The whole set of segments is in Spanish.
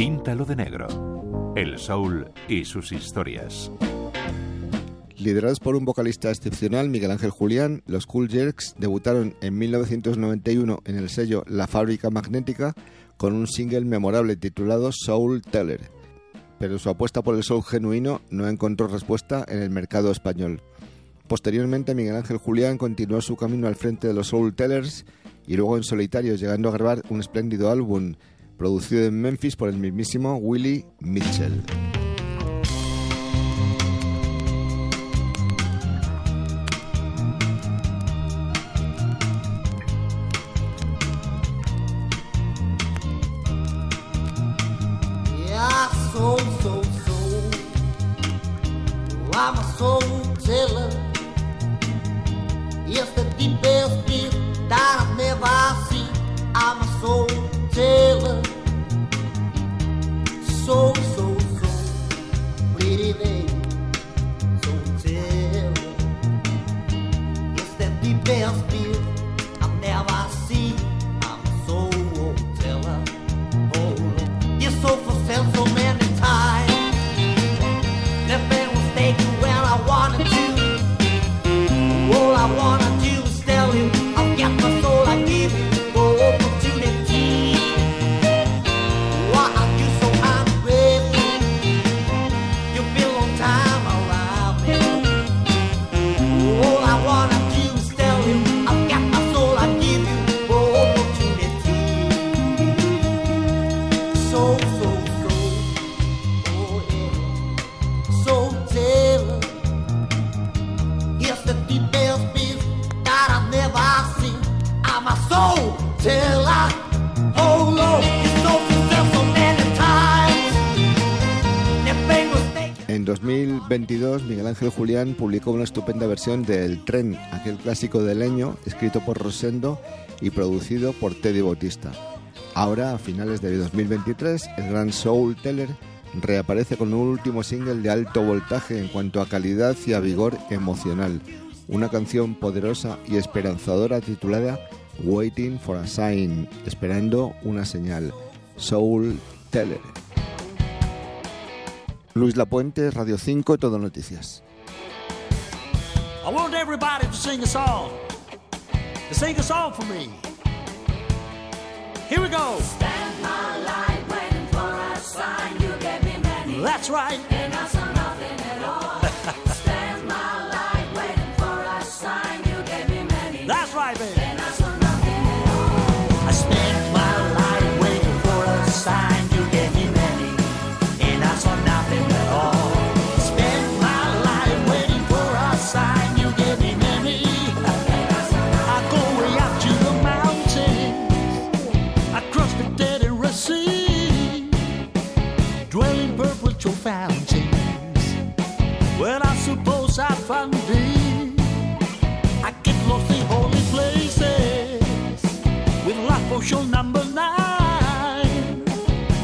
Píntalo de negro. El soul y sus historias. Liderados por un vocalista excepcional, Miguel Ángel Julián, los Cool Jerks debutaron en 1991 en el sello La Fábrica Magnética con un single memorable titulado Soul Teller. Pero su apuesta por el soul genuino no encontró respuesta en el mercado español. Posteriormente, Miguel Ángel Julián continuó su camino al frente de los Soul Tellers y luego en solitario, llegando a grabar un espléndido álbum producido en Memphis por el mismísimo Willie Mitchell. En 2022, Miguel Ángel Julián publicó una estupenda versión de El Tren, aquel clásico de leño, escrito por Rosendo y producido por Teddy Bautista. Ahora, a finales de 2023, el gran Soul Teller reaparece con un último single de alto voltaje en cuanto a calidad y a vigor emocional, una canción poderosa y esperanzadora titulada Waiting for a Sign, esperando una señal. Soul Teller. Luis Lapuente, Radio 5, Todo Noticias. I want everybody to sing a song. To sing a song for me. Here we go. Stand my light waiting for a sign. You gave me many. That's right. Life number nine.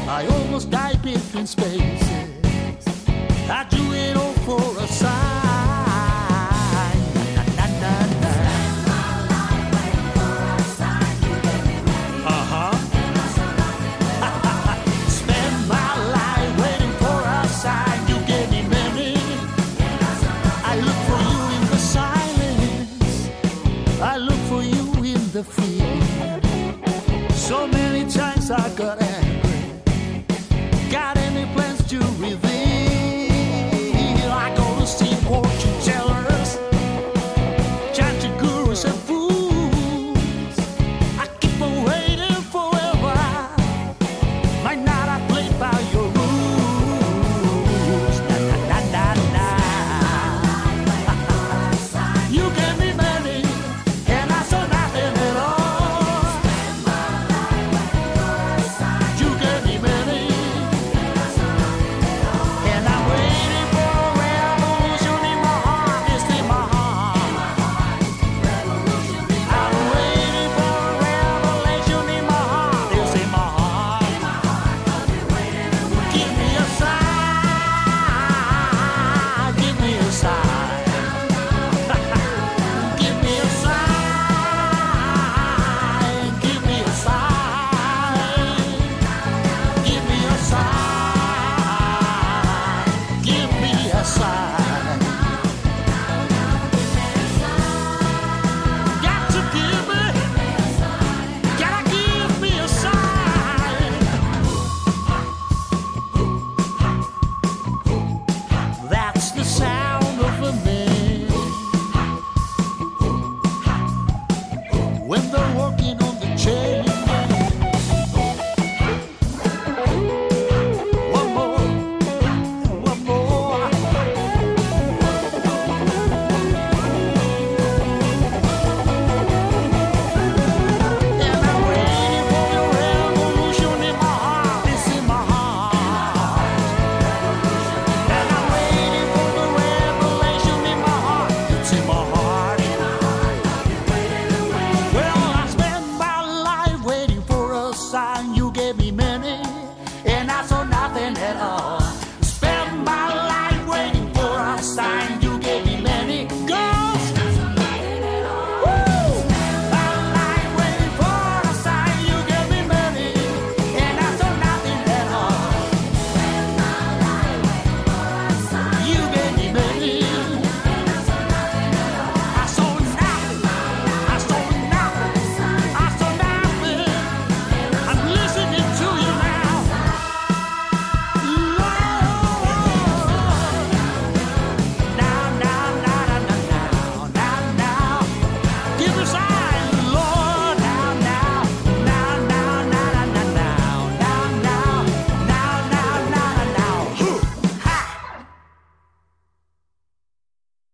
I almost died between spaces. I do it all for a sign. Na, na,